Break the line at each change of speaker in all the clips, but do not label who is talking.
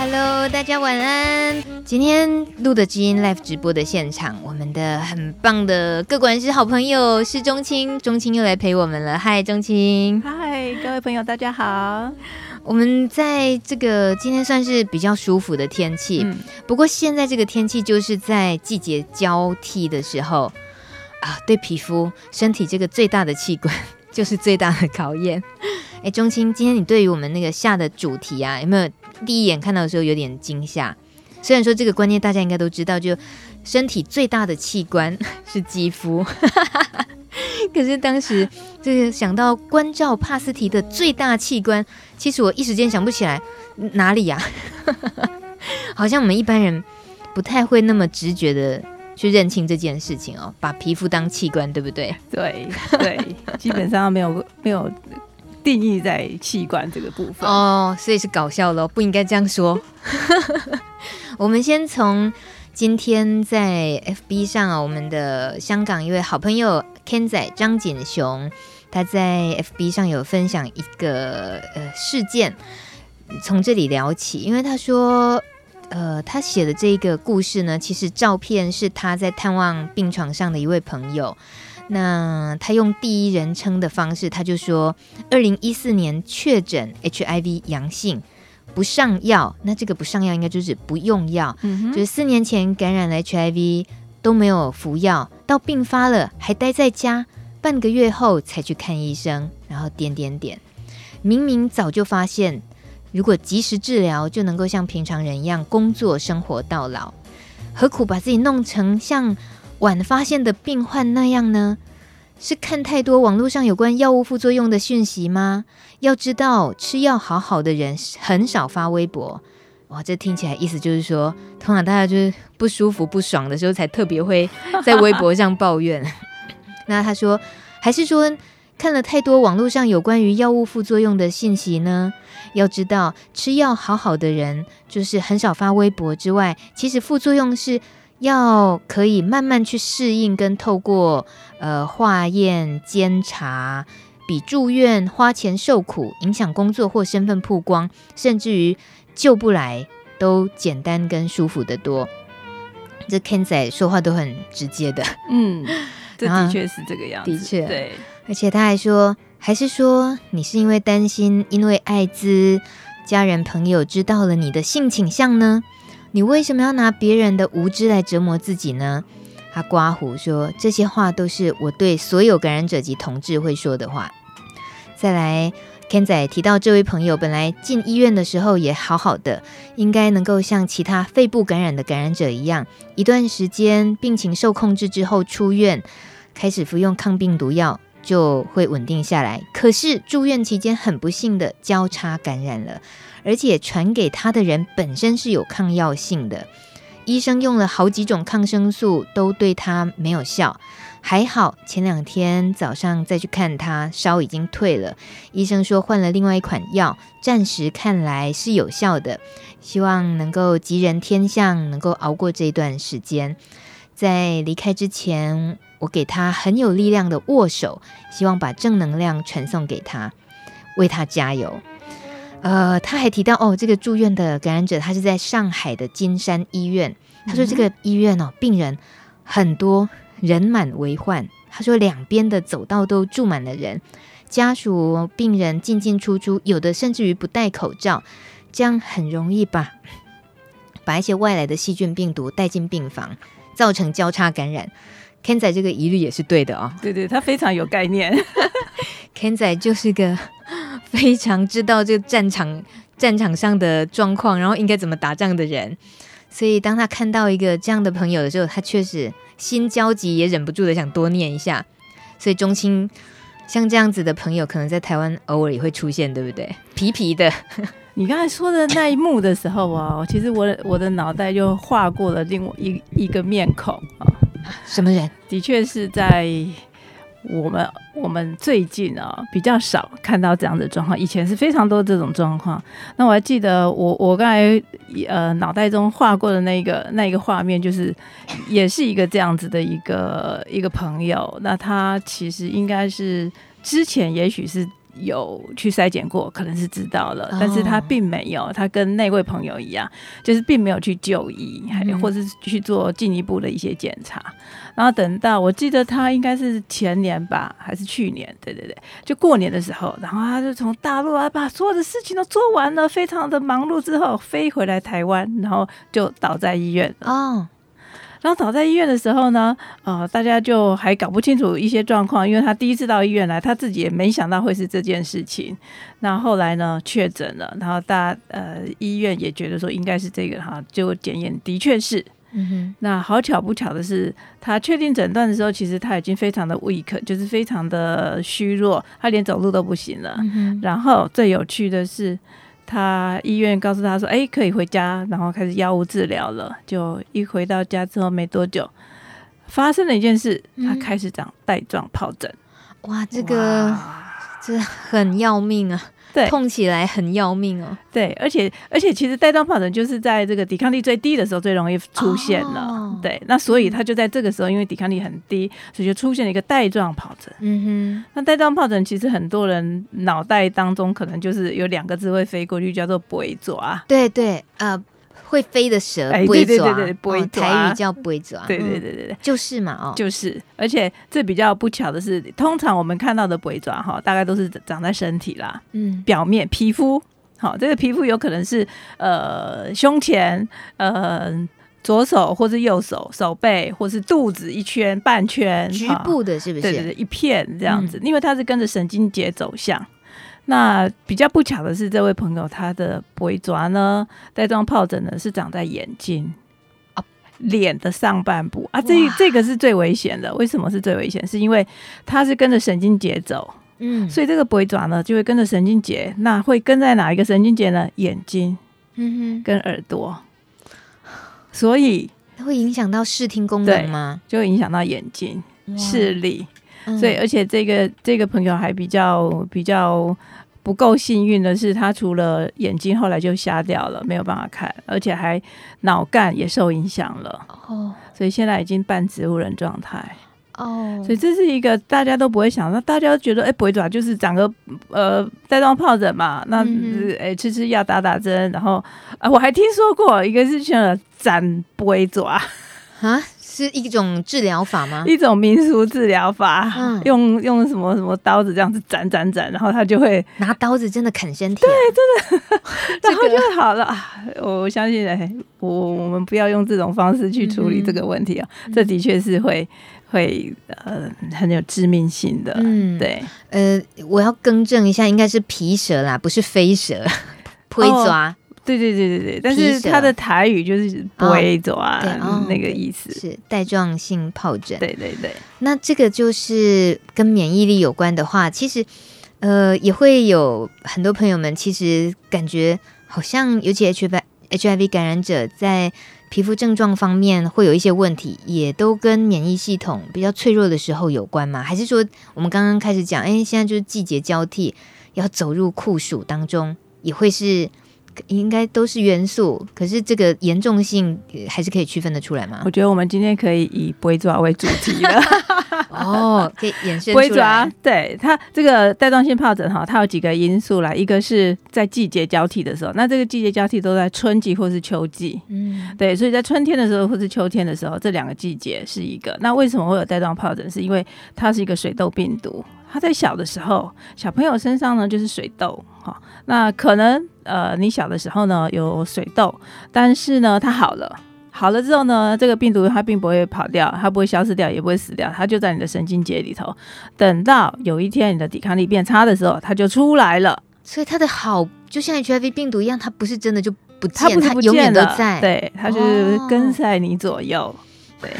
Hello，大家晚安。今天录的基因 Live 直播的现场，我们的很棒的各管师好朋友是钟青，钟青又来陪我们了。嗨，钟青。
嗨，各位朋友，大家好。
我们在这个今天算是比较舒服的天气，嗯、不过现在这个天气就是在季节交替的时候啊，对皮肤、身体这个最大的器官 就是最大的考验。哎，钟青，今天你对于我们那个下的主题啊，有没有第一眼看到的时候有点惊吓？虽然说这个观念大家应该都知道，就身体最大的器官 是肌肤，可是当时这个想到关照帕斯提的最大器官，其实我一时间想不起来哪里呀、好像我们一般人不太会那么直觉的去认清这件事情哦，把皮肤当器官，对不对？
对对，基本上没有没有。定义在器官这个部分
哦，所以是搞笑咯，不应该这样说。我们先从今天在 FB 上啊，我们的香港一位好朋友 Ken 仔张锦雄，他在 FB 上有分享一个呃事件，从这里聊起，因为他说，呃，他写的这个故事呢，其实照片是他在探望病床上的一位朋友。那他用第一人称的方式，他就说，二零一四年确诊 HIV 阳性，不上药。那这个不上药应该就是不用药，嗯、就是四年前感染了 HIV 都没有服药，到病发了还待在家，半个月后才去看医生，然后点点点，明明早就发现，如果及时治疗，就能够像平常人一样工作生活到老，何苦把自己弄成像晚发现的病患那样呢？是看太多网络上有关药物副作用的讯息吗？要知道，吃药好好的人很少发微博。哇，这听起来意思就是说，通常大家就是不舒服、不爽的时候才特别会在微博上抱怨。那他说，还是说看了太多网络上有关于药物副作用的信息呢？要知道，吃药好好的人就是很少发微博之外，其实副作用是。要可以慢慢去适应，跟透过呃化验监察，比住院花钱受苦、影响工作或身份曝光，甚至于救不来，都简单跟舒服的多。这 Ken 仔说话都很直接的，
嗯，这的确是这个样子，的确对。
而且他还说，还是说你是因为担心，因为艾滋，家人朋友知道了你的性倾向呢？你为什么要拿别人的无知来折磨自己呢？他刮胡说，这些话都是我对所有感染者及同志会说的话。再来，Ken 仔提到这位朋友本来进医院的时候也好好的，应该能够像其他肺部感染的感染者一样，一段时间病情受控制之后出院，开始服用抗病毒药就会稳定下来。可是住院期间很不幸的交叉感染了。而且传给他的人本身是有抗药性的，医生用了好几种抗生素都对他没有效，还好前两天早上再去看他，烧已经退了，医生说换了另外一款药，暂时看来是有效的，希望能够吉人天相，能够熬过这段时间。在离开之前，我给他很有力量的握手，希望把正能量传送给他，为他加油。呃，他还提到哦，这个住院的感染者，他是在上海的金山医院。他说这个医院哦，病人很多，人满为患。他说两边的走道都住满了人，家属、病人进进出出，有的甚至于不戴口罩，这样很容易把把一些外来的细菌、病毒带进病房，造成交叉感染。Ken 仔这个疑虑也是对的哦，
对对，他非常有概念。
Ken 仔就是个。非常知道这个战场战场上的状况，然后应该怎么打仗的人，所以当他看到一个这样的朋友的时候，他确实心焦急，也忍不住的想多念一下。所以中青像这样子的朋友，可能在台湾偶尔也会出现，对不对？皮皮的，
你刚才说的那一幕的时候啊，其实我我的脑袋就划过了另外一一个面孔啊，
什么人？
的确是在。我们我们最近啊比较少看到这样的状况，以前是非常多这种状况。那我还记得我我刚才呃脑袋中画过的那个那一个画面，就是也是一个这样子的一个一个朋友。那他其实应该是之前也许是有去筛检过，可能是知道了，但是他并没有，他跟那位朋友一样，就是并没有去就医，还或者是去做进一步的一些检查。然后等到我记得他应该是前年吧，还是去年？对对对，就过年的时候，然后他就从大陆啊把所有的事情都做完了，非常的忙碌之后飞回来台湾，然后就倒在医院了。哦。然后倒在医院的时候呢，呃，大家就还搞不清楚一些状况，因为他第一次到医院来，他自己也没想到会是这件事情。那后来呢，确诊了，然后大家呃医院也觉得说应该是这个哈，就检验的确是。嗯哼。那好巧不巧的是，他确定诊断的时候，其实他已经非常的 weak，就是非常的虚弱，他连走路都不行了。嗯哼。然后最有趣的是。他医院告诉他说：“哎，可以回家，然后开始药物治疗了。”就一回到家之后没多久，发生了一件事，他开始长带状疱疹。
哇，这个这很要命啊！对，痛起来很要命哦。
对，而且而且其实带状疱疹就是在这个抵抗力最低的时候最容易出现了。哦、对，那所以他就在这个时候，因为抵抗力很低，所以就出现了一个带状疱疹。嗯哼，那带状疱疹其实很多人脑袋当中可能就是有两个字会飞过去，叫做背蛇。
对对，呃。会飞的蛇，
哎，对对对对，背蛇，
台语叫龟爪，
对对对对对，
就是嘛，哦，
就是，而且这比较不巧的是，通常我们看到的龟爪哈，大概都是长在身体啦，嗯，表面皮肤，好，这个皮肤有可能是呃胸前，呃左手或是右手手背，或是肚子一圈半圈，
局部的是不是？
对对对，一片这样子，因为它是跟着神经节走向。那比较不巧的是，这位朋友他的背蛇呢，带状疱疹呢是长在眼睛啊，脸的上半部啊，这这个是最危险的。为什么是最危险？是因为它是跟着神经节走，嗯，所以这个背蛇呢就会跟着神经节，那会跟在哪一个神经节呢？眼睛，嗯哼，跟耳朵，所以
会影响到视听功能吗？
就会影响到眼睛视力，所以而且这个这个朋友还比较比较。不够幸运的是，他除了眼睛后来就瞎掉了，没有办法看，而且还脑干也受影响了。哦，所以现在已经半植物人状态。哦，所以这是一个大家都不会想到，大家都觉得哎，不会爪就是长个呃带状疱疹嘛，那哎吃吃药打打针，然后啊我还听说过一个是叫斩背蛇啊。
是一种治疗法吗？
一种民俗治疗法，嗯、用用什么什么刀子这样子斩斩斩，然后他就会
拿刀子真的砍身体，
对，真的，然后就好了。我相信，我我们不要用这种方式去处理这个问题啊，嗯、这的确是会会呃很有致命性的。嗯，对，
呃，我要更正一下，应该是皮蛇啦，不是飞蛇，背蛇。哦
对对对对对，但是它的台语就是不会走啊，那个意思
是带状性疱疹。
对对对，
那这个就是跟免疫力有关的话，其实呃也会有很多朋友们其实感觉好像，尤其 HIV 感染者在皮肤症状方面会有一些问题，也都跟免疫系统比较脆弱的时候有关吗？还是说我们刚刚开始讲，哎，现在就是季节交替，要走入酷暑当中，也会是？应该都是元素，可是这个严重性还是可以区分得出来吗？
我觉得我们今天可以以龟爪为主题了。
哦，可以衍生龟爪。
对它这个带状性疱疹哈，它有几个因素啦。一个是在季节交替的时候，那这个季节交替都在春季或是秋季。嗯，对，所以在春天的时候或是秋天的时候，这两个季节是一个。那为什么会有带状疱疹？是因为它是一个水痘病毒。他在小的时候，小朋友身上呢就是水痘，哈，那可能呃你小的时候呢有水痘，但是呢它好了，好了之后呢，这个病毒它并不会跑掉，它不会消失掉，也不会死掉，它就在你的神经节里头。等到有一天你的抵抗力变差的时候，它就出来了。
所以它的好就像 HIV 病毒一样，它不是真的就不见，它永远都在，
对，它就是跟在你左右，哦、对。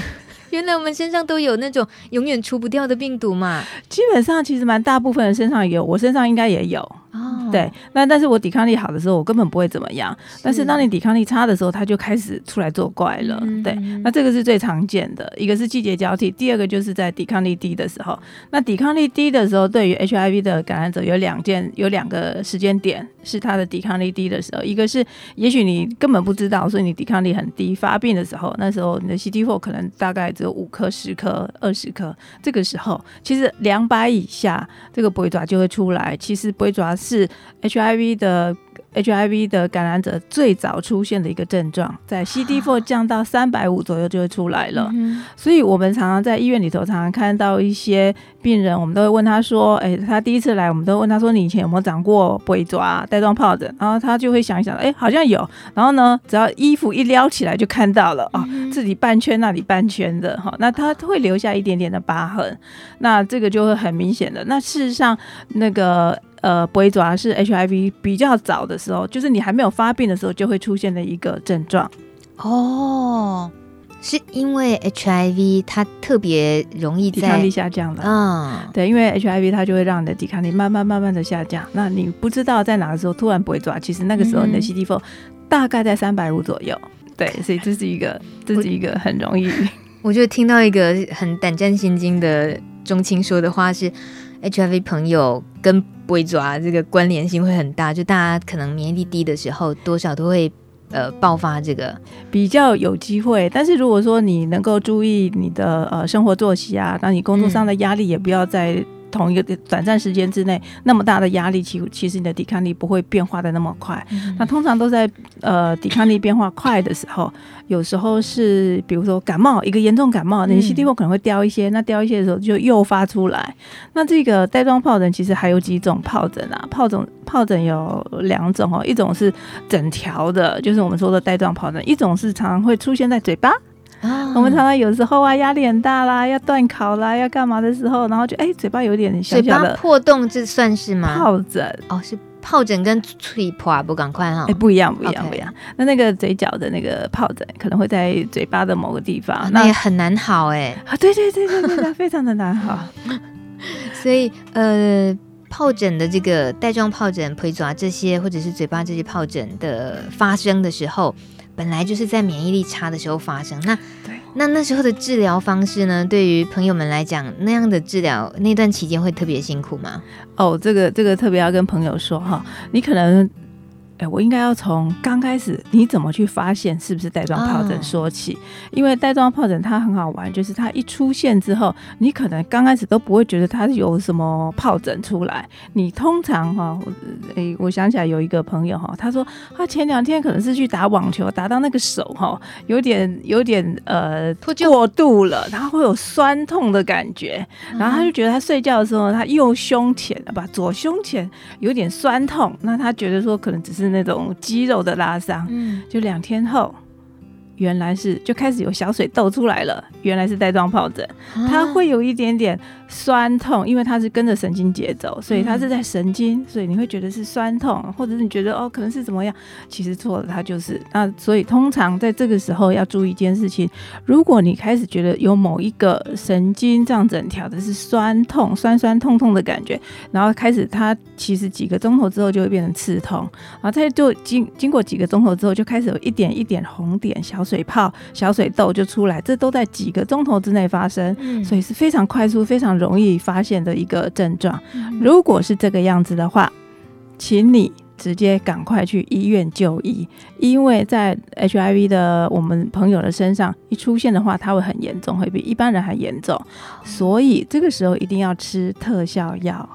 原来我们身上都有那种永远除不掉的病毒嘛？
基本上其实蛮大部分人身上有，我身上应该也有。哦，对，那但是我抵抗力好的时候，我根本不会怎么样。是但是当你抵抗力差的时候，它就开始出来作怪了。嗯、对，那这个是最常见的，一个是季节交替，第二个就是在抵抗力低的时候。那抵抗力低的时候，对于 HIV 的感染者有两件，有两个时间点，是他的抵抗力低的时候，一个是也许你根本不知道，所以你抵抗力很低。发病的时候，那时候你的 CD4 可能大概有五颗、十颗、二十颗。这个时候，其实两百以下，这个鬼爪就会出来。其实鬼爪是 HIV 的。HIV 的感染者最早出现的一个症状，在 CD4 降到三百五左右就会出来了。所以，我们常常在医院里头常常看到一些病人，我们都会问他说：“哎，他第一次来，我们都问他说，你以前有没有长过鬼爪、带状疱疹？”然后他就会想一想：“哎，好像有。”然后呢，只要衣服一撩起来，就看到了啊，这里半圈，那里半圈的哈。那他会留下一点点的疤痕，那这个就会很明显的。那事实上，那个。呃，背爪是 HIV 比较早的时候，就是你还没有发病的时候，就会出现的一个症状。
哦，是因为 HIV 它特别容易
抵抗力下降了。嗯，对，因为 HIV 它就会让你的抵抗力慢慢慢慢的下降。那你不知道在哪个时候突然背爪，其实那个时候你的 CD4 大概在三百五左右。对，所以这是一个，这是一个很容易。
我就听到一个很胆战心惊的中青说的话是。HIV 朋友跟会抓这个关联性会很大，就大家可能免疫力低的时候，多少都会呃爆发这个
比较有机会。但是如果说你能够注意你的呃生活作息啊，那你工作上的压力也不要再。同一个短暂时间之内，那么大的压力，其其实你的抵抗力不会变化的那么快。嗯、那通常都在呃抵抗力变化快的时候，有时候是比如说感冒，一个严重感冒，你 CD4 可能会掉一些，嗯、那掉一些的时候就诱发出来。那这个带状疱疹其实还有几种疱疹啊？疱疹疱疹有两种哦，一种是整条的，就是我们说的带状疱疹；一种是常常会出现在嘴巴。啊，我们常常有时候啊，压力很大啦，要断考啦，要干嘛的时候，然后就哎、欸，嘴巴有点小小的
破洞，这算是吗？
疱疹
哦，是疱疹跟嘴破不赶快哈，
哎，不一样，不一样，不一样。那那个嘴角的那个疱疹，可能会在嘴巴的某个地方，
哦、那也很难好哎。
啊，对对对对对，非常的难好。
所以呃，疱疹的这个带状疱疹、背爪这些，或者是嘴巴这些疱疹的发生的时候。本来就是在免疫力差的时候发生，那对那那时候的治疗方式呢？对于朋友们来讲，那样的治疗那段期间会特别辛苦吗？
哦，这个这个特别要跟朋友说哈，你可能。哎，我应该要从刚开始你怎么去发现是不是带状疱疹说起，哦、因为带状疱疹它很好玩，就是它一出现之后，你可能刚开始都不会觉得它有什么疱疹出来。你通常哈，哎，我想起来有一个朋友哈，他说他前两天可能是去打网球，打到那个手哈，有点有点呃过度了，然后会有酸痛的感觉，然后他就觉得他睡觉的时候，他右胸前啊不左胸前有点酸痛，那他觉得说可能只是。那种肌肉的拉伤，嗯，就两天后，原来是就开始有小水痘出来了，原来是带状疱疹，它会有一点点。酸痛，因为它是跟着神经节奏，所以它是在神经，所以你会觉得是酸痛，或者是你觉得哦，可能是怎么样？其实错了，它就是那。所以通常在这个时候要注意一件事情：如果你开始觉得有某一个神经这样整条的是酸痛、酸酸痛痛的感觉，然后开始它其实几个钟头之后就会变成刺痛，然后它就经经过几个钟头之后就开始有一点一点红点、小水泡、小水痘就出来，这都在几个钟头之内发生，所以是非常快速、非常。容易发现的一个症状，如果是这个样子的话，请你直接赶快去医院就医，因为在 HIV 的我们朋友的身上一出现的话，它会很严重，会比一般人还严重，所以这个时候一定要吃特效药。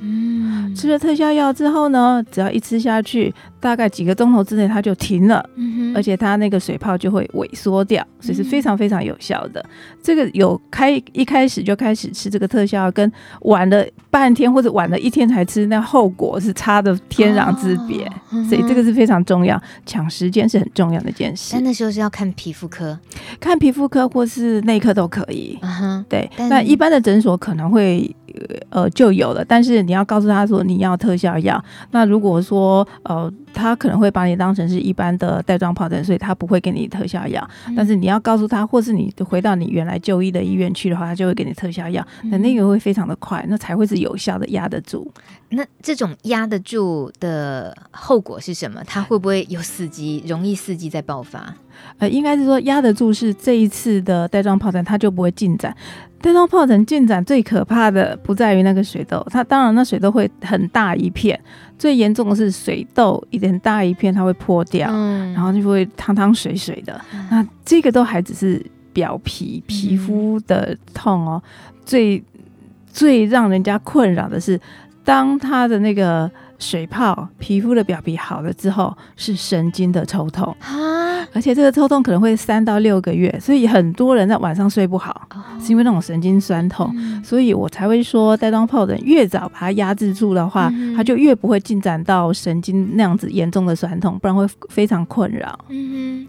嗯，吃了特效药之后呢，只要一吃下去，大概几个钟头之内它就停了，嗯、而且它那个水泡就会萎缩掉，所以是非常非常有效的。嗯、这个有开一开始就开始吃这个特效药，跟晚了半天或者晚了一天才吃，那后果是差的天壤之别。所以这个是非常重要，抢时间是很重要的一件事。
但那时候是要看皮肤科，
看皮肤科或是内科都可以。嗯、
对，
那一般的诊所可能会。呃，就有了，但是你要告诉他说你要特效药。那如果说呃，他可能会把你当成是一般的带状疱疹，所以他不会给你特效药。嗯、但是你要告诉他，或是你回到你原来就医的医院去的话，他就会给你特效药。那、嗯、那个会非常的快，那才会是有效的压得住。
那这种压得住的后果是什么？他会不会有四级，容易四级再爆发？
呃，应该是说压得住，是这一次的带状疱疹它就不会进展。带状疱疹进展最可怕的不在于那个水痘，它当然那水痘会很大一片，最严重的是水痘一点大一片它会破掉，嗯、然后就会汤汤水水的。嗯、那这个都还只是表皮皮肤的痛哦，嗯、最最让人家困扰的是，当它的那个。水泡，皮肤的表皮好了之后是神经的抽痛啊，而且这个抽痛可能会三到六个月，所以很多人在晚上睡不好，哦、是因为那种神经酸痛，嗯、所以我才会说带状疱疹越早把它压制住的话，嗯、它就越不会进展到神经那样子严重的酸痛，不然会非常困扰。
嗯哼，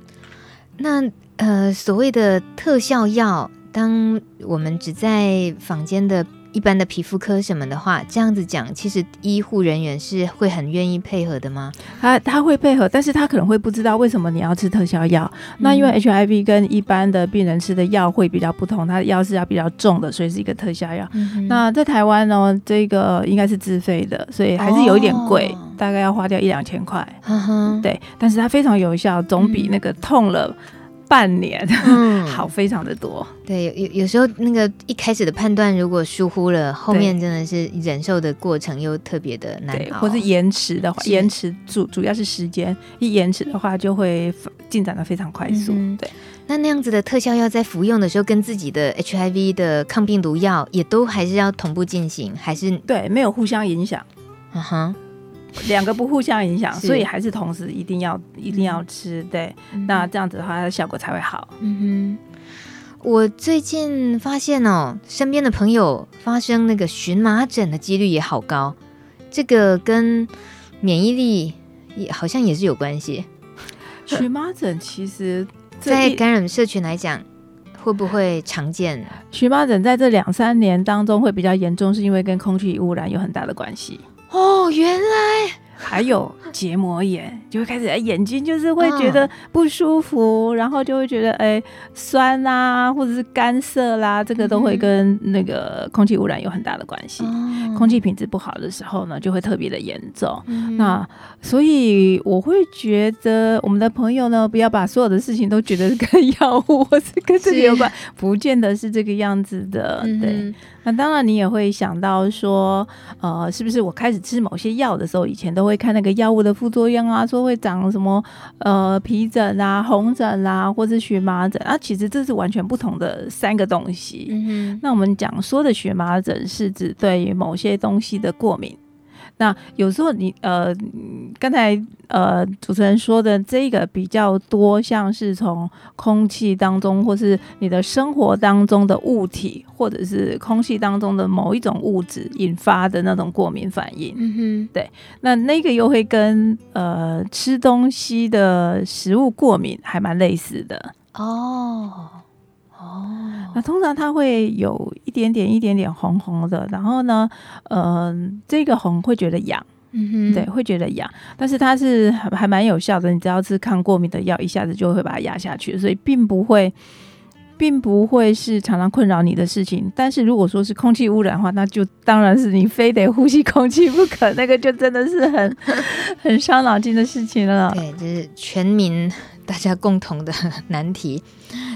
那呃所谓的特效药，当我们只在坊间的。一般的皮肤科什么的话，这样子讲，其实医护人员是会很愿意配合的吗？
他他会配合，但是他可能会不知道为什么你要吃特效药。嗯、那因为 HIV 跟一般的病人吃的药会比较不同，他的药是要比较重的，所以是一个特效药。嗯、那在台湾呢，这个应该是自费的，所以还是有一点贵，哦、大概要花掉一两千块。嗯，对，但是它非常有效，总比那个痛了。半年，嗯，好，非常的多。
对，有有时候那个一开始的判断如果疏忽了，后面真的是忍受的过程又特别的难熬，
或是延迟的话，延迟主主要是时间一延迟的话，就会进展的非常快速。嗯、对，
那那样子的特效药在服用的时候，跟自己的 HIV 的抗病毒药也都还是要同步进行，还是
对，没有互相影响。
嗯哼。
两个不互相影响，所以还是同时一定要一定要吃，对，嗯、那这样子的话，它的效果才会好。
嗯哼，我最近发现哦，身边的朋友发生那个荨麻疹的几率也好高，这个跟免疫力也好像也是有关系。
荨麻疹其实
在感染社群来讲，会不会常见？
荨麻疹在这两三年当中会比较严重，是因为跟空气污染有很大的关系。
哦，原来。
还有结膜炎，就会开始眼睛就是会觉得不舒服，嗯、然后就会觉得哎酸啊，或者是干涩啦，这个都会跟那个空气污染有很大的关系。嗯、空气品质不好的时候呢，就会特别的严重。嗯、那所以我会觉得我们的朋友呢，不要把所有的事情都觉得跟药物或是跟这个有关，是不见得是这个样子的。对，嗯、那当然你也会想到说，呃，是不是我开始吃某些药的时候，以前都会。看那个药物的副作用啊，说会长什么呃皮疹啊、红疹啊，或是荨麻疹啊，其实这是完全不同的三个东西。嗯哼，那我们讲说的荨麻疹是指对于某些东西的过敏。那有时候你呃，刚才呃主持人说的这个比较多，像是从空气当中，或是你的生活当中的物体，或者是空气当中的某一种物质引发的那种过敏反应。嗯哼，对，那那个又会跟呃吃东西的食物过敏还蛮类似的哦。哦，那通常它会有一点点、一点点红红的，然后呢，嗯、呃，这个红会觉得痒，嗯哼，对，会觉得痒，但是它是还还蛮有效的，你只要吃抗过敏的药，一下子就会把它压下去，所以并不会，并不会是常常困扰你的事情。但是如果说是空气污染的话，那就当然是你非得呼吸空气不可，那个就真的是很 很伤脑筋的事情了。
对，就是全民大家共同的 难题。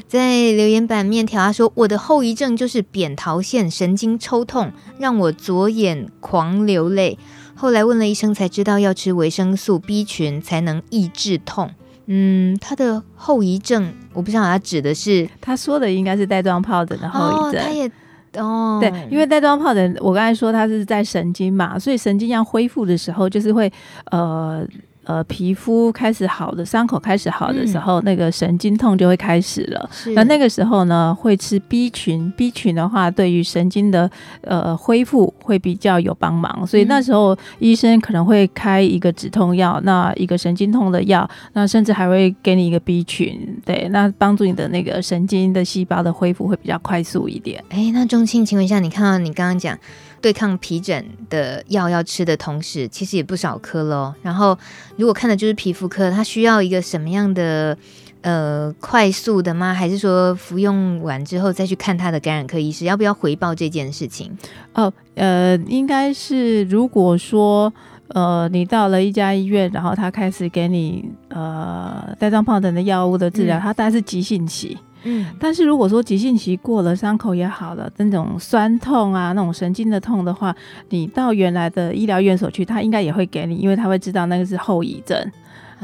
在留言板面条，他说：“我的后遗症就是扁桃腺神经抽痛，让我左眼狂流泪。后来问了医生，才知道要吃维生素 B 群才能抑制痛。嗯，他的后遗症，我不知道他指的是，
他说的应该是带状疱疹的后遗症。
哦，他也哦，
对，因为带状疱疹，我刚才说他是在神经嘛，所以神经要恢复的时候，就是会呃。”呃，皮肤开始好的伤口开始好的时候，嗯、那个神经痛就会开始了。那那个时候呢，会吃 B 群，B 群的话，对于神经的呃恢复会比较有帮忙。所以那时候医生可能会开一个止痛药，那一个神经痛的药，那甚至还会给你一个 B 群，对，那帮助你的那个神经的细胞的恢复会比较快速一点。
哎，那钟庆，请问一下，你看到你刚刚讲。对抗皮疹的药要吃的同时，其实也不少颗喽。然后，如果看的就是皮肤科，它需要一个什么样的呃快速的吗？还是说服用完之后再去看他的感染科医师？要不要回报这件事情？
哦，呃，应该是如果说呃你到了一家医院，然后他开始给你呃带状疱疹的药物的治疗，嗯、它当然是急性期。嗯，但是如果说急性期过了，伤口也好了，那种酸痛啊，那种神经的痛的话，你到原来的医疗院所去，他应该也会给你，因为他会知道那个是后遗症，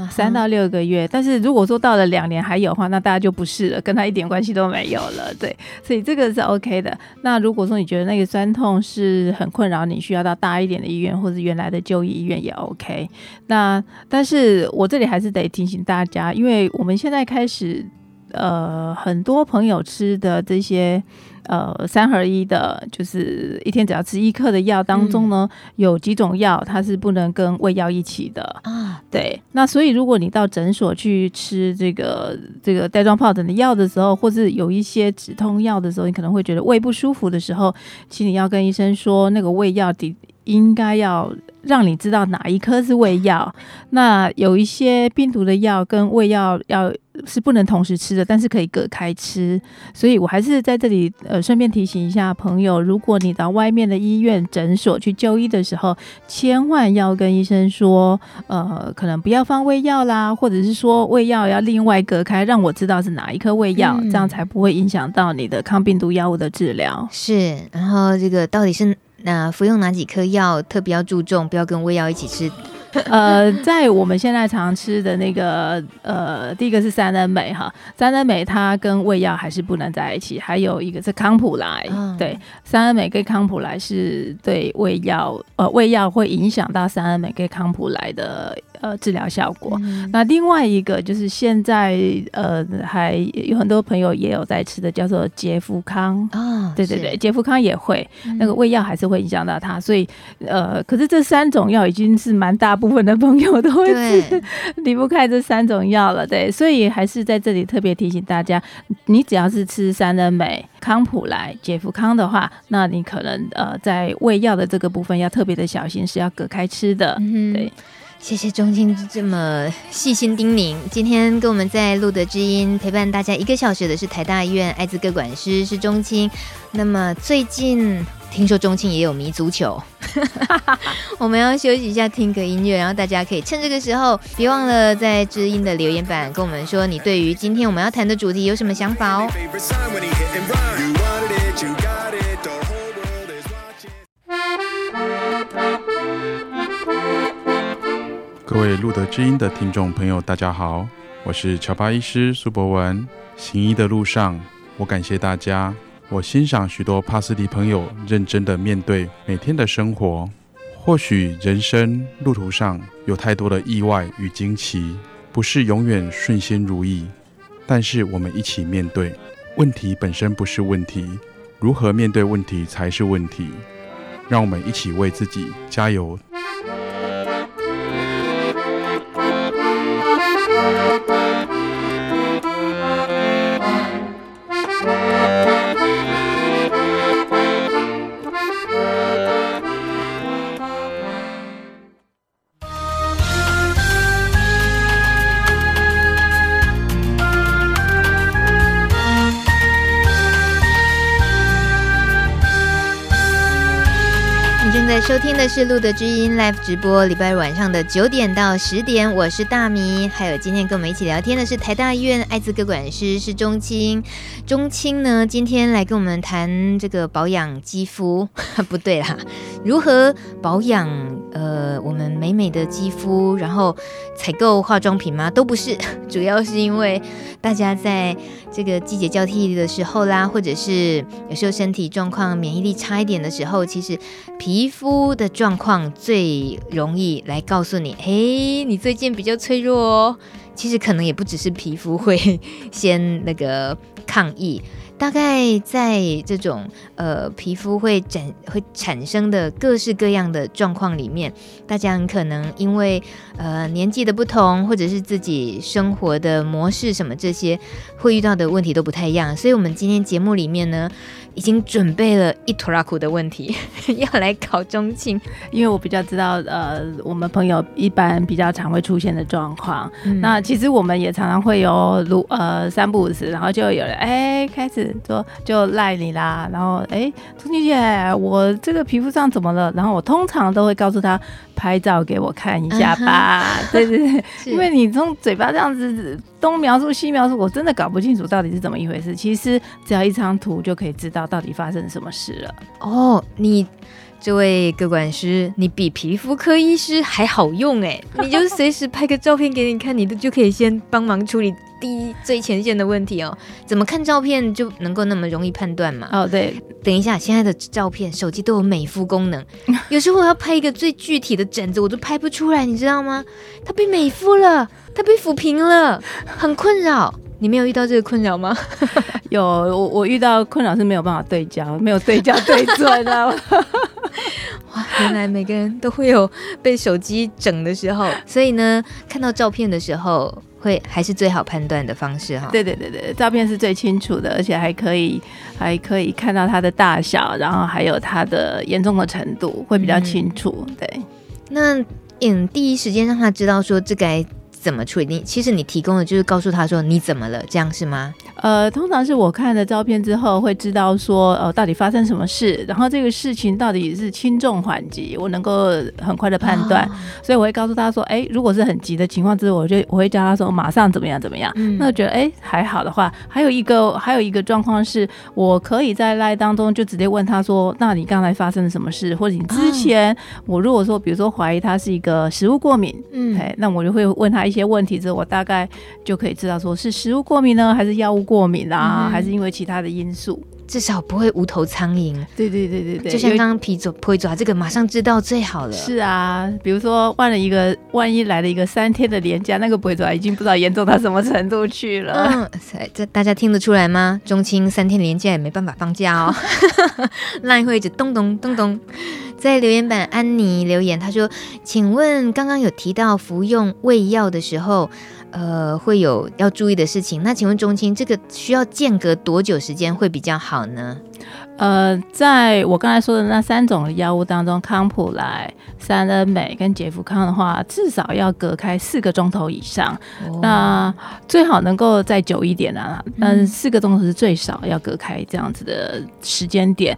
三到六个月。但是如果说到了两年还有的话，那大家就不是了，跟他一点关系都没有了。对，所以这个是 OK 的。那如果说你觉得那个酸痛是很困扰，你需要到大一点的医院或者原来的就医医院也 OK。那但是我这里还是得提醒大家，因为我们现在开始。呃，很多朋友吃的这些呃三合一的，就是一天只要吃一克的药当中呢，嗯、有几种药它是不能跟胃药一起的啊。对，那所以如果你到诊所去吃这个这个带状疱疹的药的时候，或是有一些止痛药的时候，你可能会觉得胃不舒服的时候，请你要跟医生说，那个胃药的应该要。让你知道哪一颗是胃药，那有一些病毒的药跟胃药要是不能同时吃的，但是可以隔开吃。所以我还是在这里呃顺便提醒一下朋友，如果你到外面的医院诊所去就医的时候，千万要跟医生说，呃，可能不要放胃药啦，或者是说胃药要另外隔开，让我知道是哪一颗胃药，嗯、这样才不会影响到你的抗病毒药物的治疗。
是，然后这个到底是？那服用哪几颗药特别要注重，不要跟胃药一起吃。
呃，在我们现在常吃的那个，呃，第一个是三恩美哈，三恩美它跟胃药还是不能在一起。还有一个是康普莱，嗯、对，三恩美跟康普莱是对胃药，呃，胃药会影响到三恩美跟康普莱的。呃，治疗效果。嗯、那另外一个就是现在呃，还有很多朋友也有在吃的，叫做杰福康啊。哦、对对对，杰福康也会，嗯、那个胃药还是会影响到它。所以呃，可是这三种药已经是蛮大部分的朋友都会吃，离不开这三种药了。对，所以还是在这里特别提醒大家，你只要是吃三恩美、康普莱、杰福康的话，那你可能呃在胃药的这个部分要特别的小心，是要隔开吃的。嗯、对。
谢谢钟青这么细心叮咛。今天跟我们在露德知音陪伴大家一个小时的是台大医院艾滋各管师是钟青。那么最近听说钟青也有迷足球，我们要休息一下，听个音乐，然后大家可以趁这个时候，别忘了在知音的留言板跟我们说你对于今天我们要谈的主题有什么想法哦。
各位路德之音的听众朋友，大家好，我是乔巴医师苏博文。行医的路上，我感谢大家。我欣赏许多帕斯蒂朋友认真的面对每天的生活。或许人生路途上有太多的意外与惊奇，不是永远顺心如意。但是我们一起面对问题本身不是问题，如何面对问题才是问题。让我们一起为自己加油。
收听的是路德知音 Live 直播，礼拜日晚上的九点到十点，我是大米，还有今天跟我们一起聊天的是台大医院艾滋科管师是钟青，钟青呢今天来跟我们谈这个保养肌肤，不对啦，如何保养呃我们美美的肌肤，然后采购化妆品吗？都不是，主要是因为大家在这个季节交替的时候啦，或者是有时候身体状况免疫力差一点的时候，其实皮肤。肤的状况最容易来告诉你，嘿，你最近比较脆弱哦。其实可能也不只是皮肤会先那个抗议。大概在这种呃皮肤会展会产生的各式各样的状况里面，大家很可能因为呃年纪的不同，或者是自己生活的模式什么这些，会遇到的问题都不太一样。所以，我们今天节目里面呢，已经准备了一拖拉库的问题 要来考中庆，
因为我比较知道呃我们朋友一般比较常会出现的状况。嗯、那其实我们也常常会有如呃三不五时，然后就有人哎开始。说就赖你啦，然后哎，钟姐姐，我这个皮肤上怎么了？然后我通常都会告诉他拍照给我看一下吧。Uh. 对对对，因为你从嘴巴这样子东描述西描述，我真的搞不清楚到底是怎么一回事。其实只要一张图就可以知道到底发生什么事了。
哦，oh, 你。这位个管师，你比皮肤科医师还好用哎！你就随时拍个照片给你看，你都就可以先帮忙处理第一最前线的问题哦。怎么看照片就能够那么容易判断嘛？
哦，对。
等一下，现在的照片手机都有美肤功能，有时候我要拍一个最具体的疹子，我都拍不出来，你知道吗？它被美肤了，它被抚平了，很困扰。你没有遇到这个困扰吗？
有，我我遇到困扰是没有办法对焦，没有对焦对准的。
哇，原来每个人都会有被手机整的时候，所以呢，看到照片的时候，会还是最好判断的方式哈。
对对对对，照片是最清楚的，而且还可以还可以看到它的大小，然后还有它的严重的程度，会比较清楚。嗯、对，
那嗯，第一时间让他知道说这该怎么处理？你其实你提供的就是告诉他说你怎么了，这样是吗？
呃，通常是我看了照片之后会知道说，呃，到底发生什么事，然后这个事情到底是轻重缓急，我能够很快的判断，哦、所以我会告诉他说，哎，如果是很急的情况之后，我就我会叫他说马上怎么样怎么样。嗯、那我觉得哎还好的话，还有一个还有一个状况是，我可以在 LINE 当中就直接问他说，那你刚才发生了什么事，或者你之前、哦、我如果说比如说怀疑他是一个食物过敏，嗯，哎，那我就会问他一些问题之后，我大概就可以知道说是食物过敏呢，还是药物。过敏啊，嗯、还是因为其他的因素，
至少不会无头苍蝇。
对对对对对，
就像刚刚皮爪、皮爪这个，马上知道最好了。
是啊，比如说万了一个，万一来了一个三天的连假，那个皮爪已经不知道严重到什么程度去了。嗯，
这大家听得出来吗？中青三天连假也没办法放假哦，烂会一直咚咚咚咚。在留言板，安妮留言，她说：“请问刚刚有提到服用胃药的时候。”呃，会有要注意的事情。那请问中青，这个需要间隔多久时间会比较好呢？
呃，在我刚才说的那三种药物当中，康普莱、三恩美跟杰福康的话，至少要隔开四个钟头以上。哦、那最好能够再久一点啊，但四个钟头是最少要隔开这样子的时间点。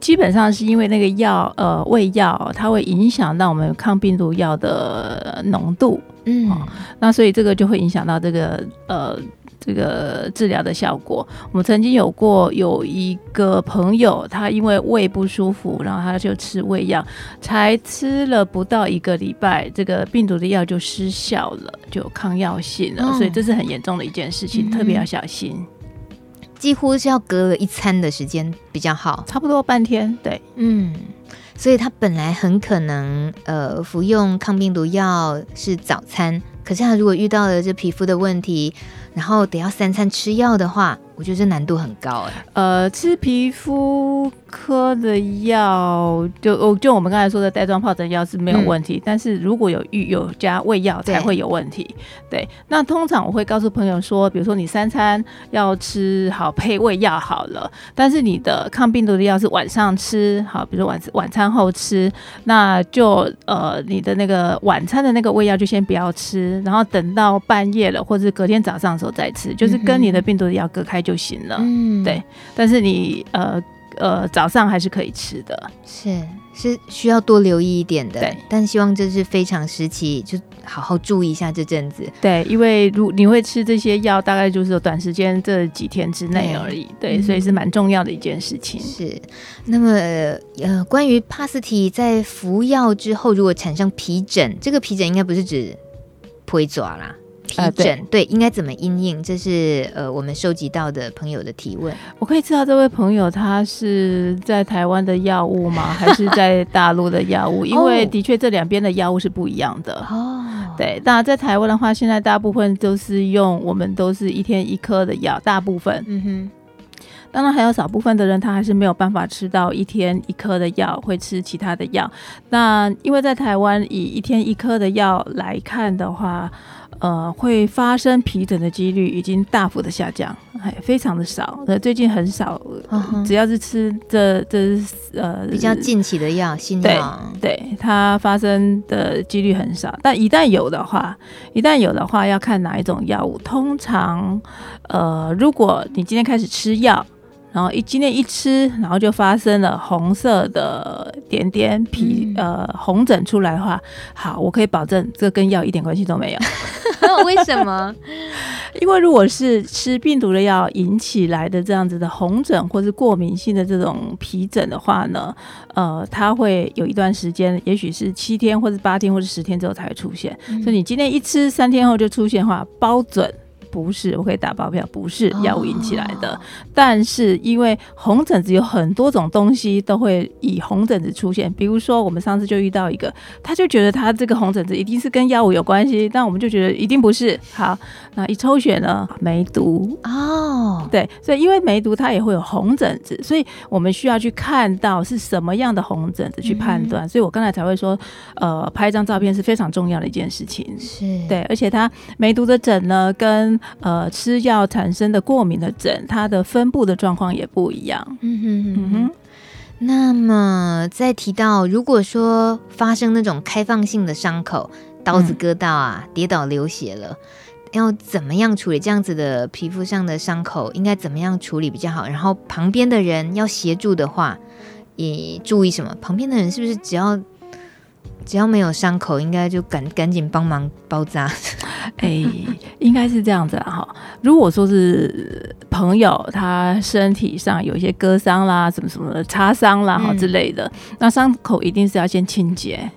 基本上是因为那个药，呃，胃药它会影响到我们抗病毒药的浓度。嗯、哦，那所以这个就会影响到这个呃这个治疗的效果。我们曾经有过有一个朋友，他因为胃不舒服，然后他就吃胃药，才吃了不到一个礼拜，这个病毒的药就失效了，就有抗药性了。哦、所以这是很严重的一件事情，嗯、特别要小心。
几乎是要隔了一餐的时间比较好，
差不多半天。对，
嗯。所以他本来很可能，呃，服用抗病毒药是早餐，可是他如果遇到了这皮肤的问题，然后得要三餐吃药的话，我觉得这难度很高哎。
呃，吃皮肤科的药，就哦，就我们刚才说的带状疱疹药是没有问题，嗯、但是如果有预有加胃药才会有问题。对，对，那通常我会告诉朋友说，比如说你三餐要吃好配胃药好了，但是你的抗病毒的药是晚上吃好，比如说晚晚餐后吃，那就呃你的那个晚餐的那个胃药就先不要吃，然后等到半夜了或者是隔天早上的时候再吃，就是跟你的病毒的药隔开。就行了，嗯，对，但是你呃呃早上还是可以吃的，
是是需要多留意一点的，
对，
但希望这是非常时期，就好好注意一下这阵子，
对，因为如你会吃这些药，大概就是短时间这几天之内而已，对，对，所以是蛮重要的一件事情。
是，那么呃，关于帕斯提在服药之后如果产生皮疹，这个皮疹应该不是指皮爪啦。皮疹、呃、对，对，应该怎么应应？这是呃我们收集到的朋友的提问。
我可以知道这位朋友他是在台湾的药物吗？还是在大陆的药物？因为的确这两边的药物是不一样的。哦，对，那在台湾的话，现在大部分都是用我们都是一天一颗的药，大部分。嗯哼。当然还有少部分的人他还是没有办法吃到一天一颗的药，会吃其他的药。那因为在台湾以一天一颗的药来看的话。呃，会发生皮疹的几率已经大幅的下降，还非常的少。呃，最近很少，呃、只要是吃这这呃
比较近期的药，新药，
对，对它发生的几率很少。但一旦有的话，一旦有的话，要看哪一种药物。通常，呃，如果你今天开始吃药。然后一今天一吃，然后就发生了红色的点点皮、嗯、呃红疹出来的话，好，我可以保证这跟药一点关系都没有。
为什么？
因为如果是吃病毒的药引起来的这样子的红疹或是过敏性的这种皮疹的话呢，呃，它会有一段时间，也许是七天或者八天或者十天之后才会出现。嗯、所以你今天一吃，三天后就出现的话，包准。不是，我可以打包票，不是药物引起来的。Oh. 但是因为红疹子有很多种东西都会以红疹子出现，比如说我们上次就遇到一个，他就觉得他这个红疹子一定是跟药物有关系，但我们就觉得一定不是。好，那一抽血呢，梅毒哦，oh. 对，所以因为梅毒它也会有红疹子，所以我们需要去看到是什么样的红疹子去判断。Mm -hmm. 所以我刚才才会说，呃，拍一张照片是非常重要的一件事情。是对，而且它梅毒的疹呢，跟呃，吃药产生的过敏的疹，它的分布的状况也不一样。嗯哼嗯哼。
那么再提到，如果说发生那种开放性的伤口，刀子割到啊，嗯、跌倒流血了，要怎么样处理这样子的皮肤上的伤口？应该怎么样处理比较好？然后旁边的人要协助的话，也注意什么？旁边的人是不是只要？只要没有伤口，应该就赶赶紧帮忙包扎。
哎、欸，应该是这样子哈。如果说是朋友，他身体上有一些割伤啦、什么什么的擦伤啦哈之类的，嗯、那伤口一定是要先清洁。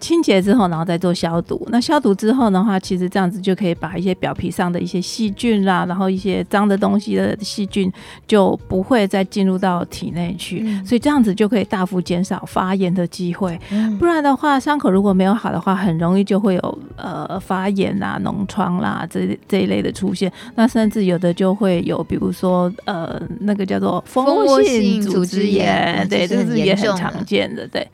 清洁之后，然后再做消毒。那消毒之后的话，其实这样子就可以把一些表皮上的一些细菌啦，然后一些脏的东西的细菌就不会再进入到体内去。嗯。所以这样子就可以大幅减少发炎的机会。嗯。不然的话，伤口如果没有好的话，很容易就会有呃发炎啊、脓疮啦这这一类的出现。那甚至有的就会有，比如说呃那个叫做蜂窝性组织炎，对，这是也很常见的。对。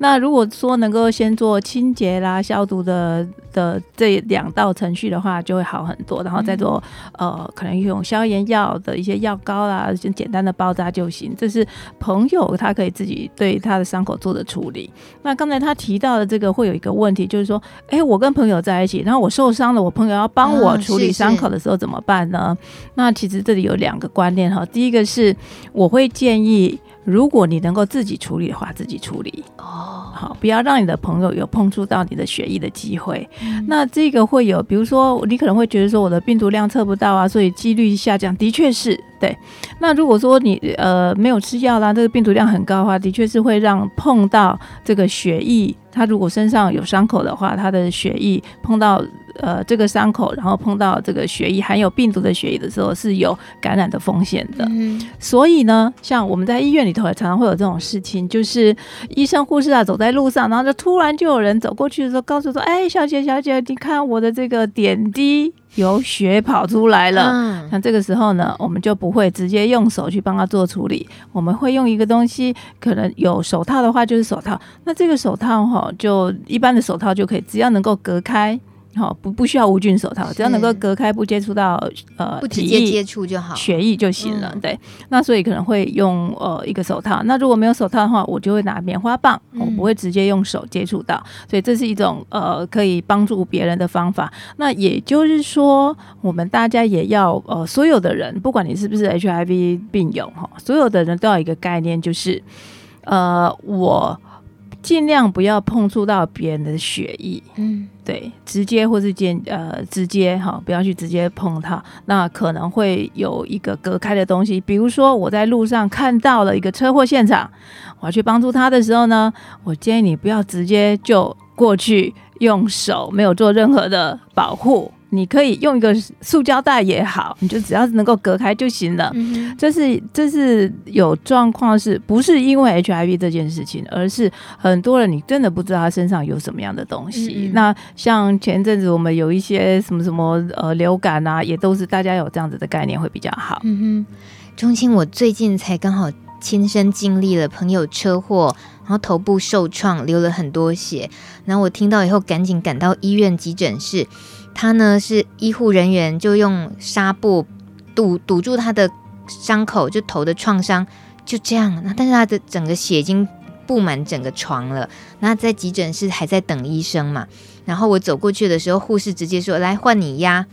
那如果说能够先做清洁啦、消毒的的这两道程序的话，就会好很多。然后再做呃，可能用消炎药的一些药膏啦，就简单的包扎就行。这是朋友他可以自己对他的伤口做的处理。那刚才他提到的这个会有一个问题，就是说，哎，我跟朋友在一起，然后我受伤了，我朋友要帮我处理伤口的时候怎么办呢？嗯，那其实这里有两个观念哈。第一个是我会建议。如果你能够自己处理的话，自己处理哦，好，不要让你的朋友有碰触到你的血液的机会。嗯。那这个会有，比如说你可能会觉得说我的病毒量测不到啊，所以几率下降，的确是对。那如果说你呃没有吃药啦，这个病毒量很高的话，的确是会让碰到这个血液，他如果身上有伤口的话，他的血液碰到。呃，这个伤口，然后碰到这个血液含有病毒的血液的时候，是有感染的风险的。嗯。所以呢，像我们在医院里头也常常会有这种事情，就是医生护士啊走在路上，然后就突然就有人走过去的时候，告诉说：“哎，小姐小姐，你看我的这个点滴有血跑出来了。嗯”那这个时候呢，我们就不会直接用手去帮他做处理，我们会用一个东西，可能有手套的话就是手套。那这个手套哈，就一般的手套就可以，只要能够隔开。好，不不需要无菌手套，只要能够隔开，不接触到呃
不直接接触就好，
血液就行了。嗯、对，那所以可能会用呃一个手套。那如果没有手套的话，我就会拿棉花棒，我不会直接用手接触到。所以这是一种呃可以帮助别人的方法。那也就是说，我们大家也要呃所有的人，不管你是不是 HIV 病友哈，所有的人都要一个概念，就是呃我。尽量不要碰触到别人的血液，嗯，对，直接或是间呃直接哈，不要去直接碰它，那可能会有一个隔开的东西。比如说我在路上看到了一个车祸现场，我要去帮助他的时候呢，我建议你不要直接就过去用手，没有做任何的保护。你可以用一个塑胶袋也好，你就只要是能够隔开就行了。嗯、这是这是有状况，是不是因为 HIV 这件事情，而是很多人你真的不知道他身上有什么样的东西。嗯、那像前阵子我们有一些什么什么呃流感啊，也都是大家有这样子的概念会比较好。嗯哼。
钟青，我最近才刚好亲身经历了朋友车祸，然后头部受创，流了很多血。然后我听到以后，赶紧赶到医院急诊室。他呢是医护人员，就用纱布堵堵住他的伤口，就头的创伤就这样。那但是他的整个血已经布满整个床了。那在急诊室还在等医生嘛？然后我走过去的时候，护士直接说：“来换你压。”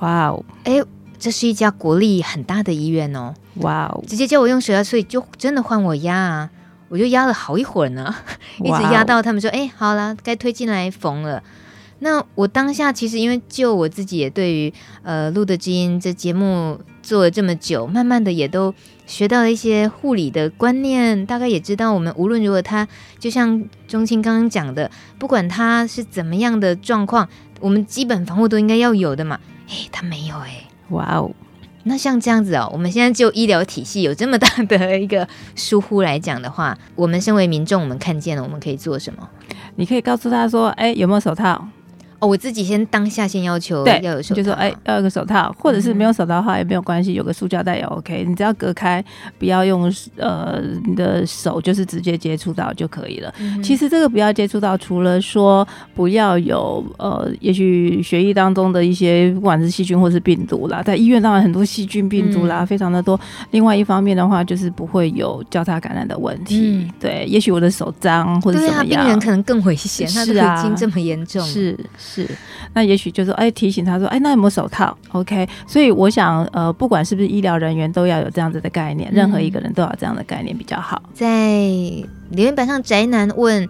哇哦，
哎。这是一家国立很大的医院哦，
哇哦！
直接叫我用手压，所以就真的换我压啊，我就压了好一会儿呢，一直压到他们说，哎，好了，该推进来缝了。那我当下其实因为就我自己也对于呃录的知音这节目做了这么久，慢慢的也都学到了一些护理的观念，大概也知道我们无论如何，他就像钟青刚刚讲的，不管他是怎么样的状况，我们基本防护都应该要有的嘛。哎，他没有哎。
哇哦，
那像这样子哦，我们现在就医疗体系有这么大的一个疏忽来讲的话，我们身为民众，我们看见了，我们可以做什么？
你可以告诉他说，哎，有没有手套？
哦，我自己先当下先要求要有手套，
就说哎，要有个手套，或者是没有手套的话也没有关系，有个塑胶袋也 OK，你只要隔开，不要用呃你的手就是直接接触到就可以了。嗯、其实这个不要接触到，除了说不要有呃，也许血液当中的一些不管是细菌或是病毒啦，在医院当然很多细菌病毒啦、嗯、非常的多。另外一方面的话，就是不会有交叉感染的问题。嗯、对，也许我的手脏或者怎么样，
病人可能更危险，他的已经这么严重，
是、啊。是是，那也许就是哎提醒他说，哎，那有没有手套？OK，所以我想呃，不管是不是医疗人员，都要有这样子的概念，任何一个人都要有这样的概念比较好。
在留言板上，宅男问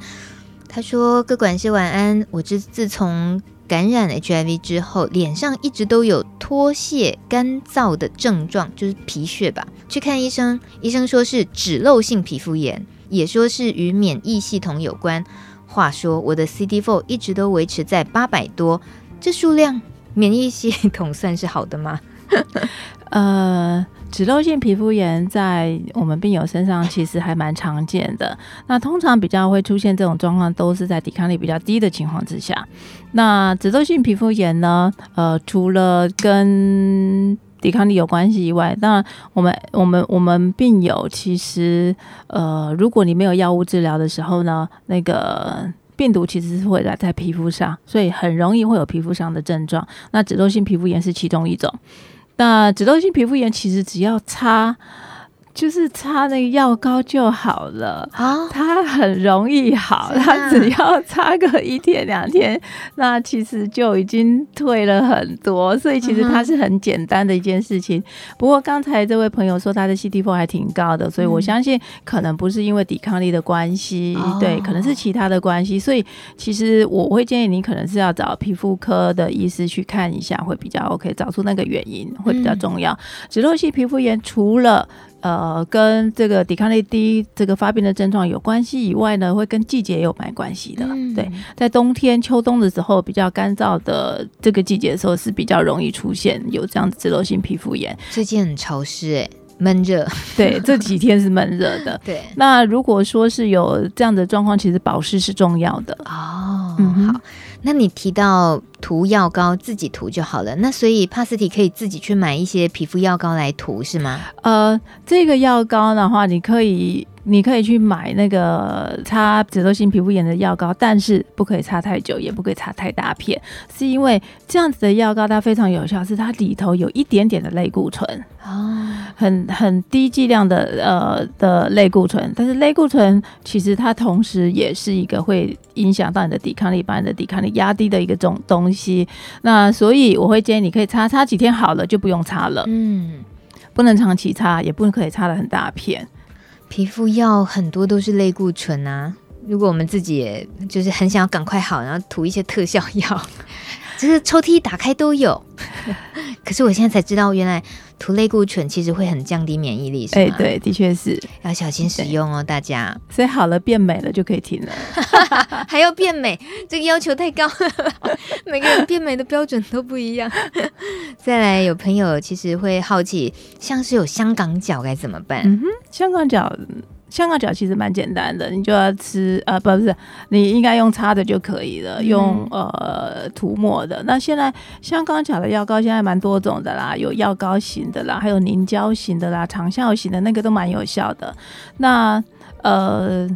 他说：“各管师晚安，我自自从感染 HIV 之后，脸上一直都有脱屑、干燥的症状，就是皮屑吧。去看医生，医生说是脂漏性皮肤炎，也说是与免疫系统有关。”话说，我的 CD4 一直都维持在八百多，这数量免疫系统算是好的吗？
呃，脂漏性皮肤炎在我们病友身上其实还蛮常见的。那通常比较会出现这种状况，都是在抵抗力比较低的情况之下。那脂漏性皮肤炎呢？呃，除了跟抵抗力有关系以外，当然我们我们我们病友其实，呃，如果你没有药物治疗的时候呢，那个病毒其实是会来在皮肤上，所以很容易会有皮肤上的症状。那脂痘性皮肤炎是其中一种。那脂痘性皮肤炎其实只要擦。就是擦那个药膏就好了啊，它很容易好，它只要擦个一天两天，那其实就已经退了很多，所以其实它是很简单的一件事情。不过刚才这位朋友说他的 CD4 还挺高的，所以我相信可能不是因为抵抗力的关系，对，可能是其他的关系。所以其实我会建议你可能是要找皮肤科的医师去看一下，会比较 OK，找出那个原因会比较重要。脂漏性皮肤炎除了呃，跟这个抵抗力低这个发病的症状有关系以外呢，会跟季节也有蛮关系的。嗯、对，在冬天、秋冬的时候比较干燥的这个季节的时候，是比较容易出现有这样子脂漏性皮肤炎。
最近很潮湿哎，闷热。
对，这几天是闷热的。对，那如果说是有这样的状况，其实保湿是重要的。
哦，嗯，好。那你提到涂药膏，自己涂就好了。那所以帕斯提可以自己去买一些皮肤药膏来涂，是吗？
呃，这个药膏的话，你可以。你可以去买那个擦脂漏性皮肤炎的药膏，但是不可以擦太久，也不可以擦太大片，是因为这样子的药膏它非常有效，是它里头有一点点的类固醇。啊，很很低剂量的呃的类固醇，但是类固醇其实它同时也是一个会影响到你的抵抗力，把你的抵抗力压低的一个种东西。那所以我会建议你可以擦擦几天好了就不用擦了，嗯，不能长期擦，也不可以擦的很大片。
皮肤药很多都是类固醇啊，如果我们自己就是很想要赶快好，然后涂一些特效药，就是抽屉一打开都有。可是我现在才知道，原来涂类固醇其实会很降低免疫力，是吗？
哎，对，的确是
要小心使用哦，大家。
所以好了，变美了就可以停了，
还要变美，这个要求太高了，每个人变美的标准都不一样。再来，有朋友其实会好奇，像是有香港脚该怎么办？
嗯哼，香港脚。香港脚其实蛮简单的，你就要吃呃，不，不是，你应该用擦的就可以了，用呃涂抹的。那现在香港脚的药膏现在蛮多种的啦，有药膏型的啦，还有凝胶型的啦，长效型的那个都蛮有效的。那呃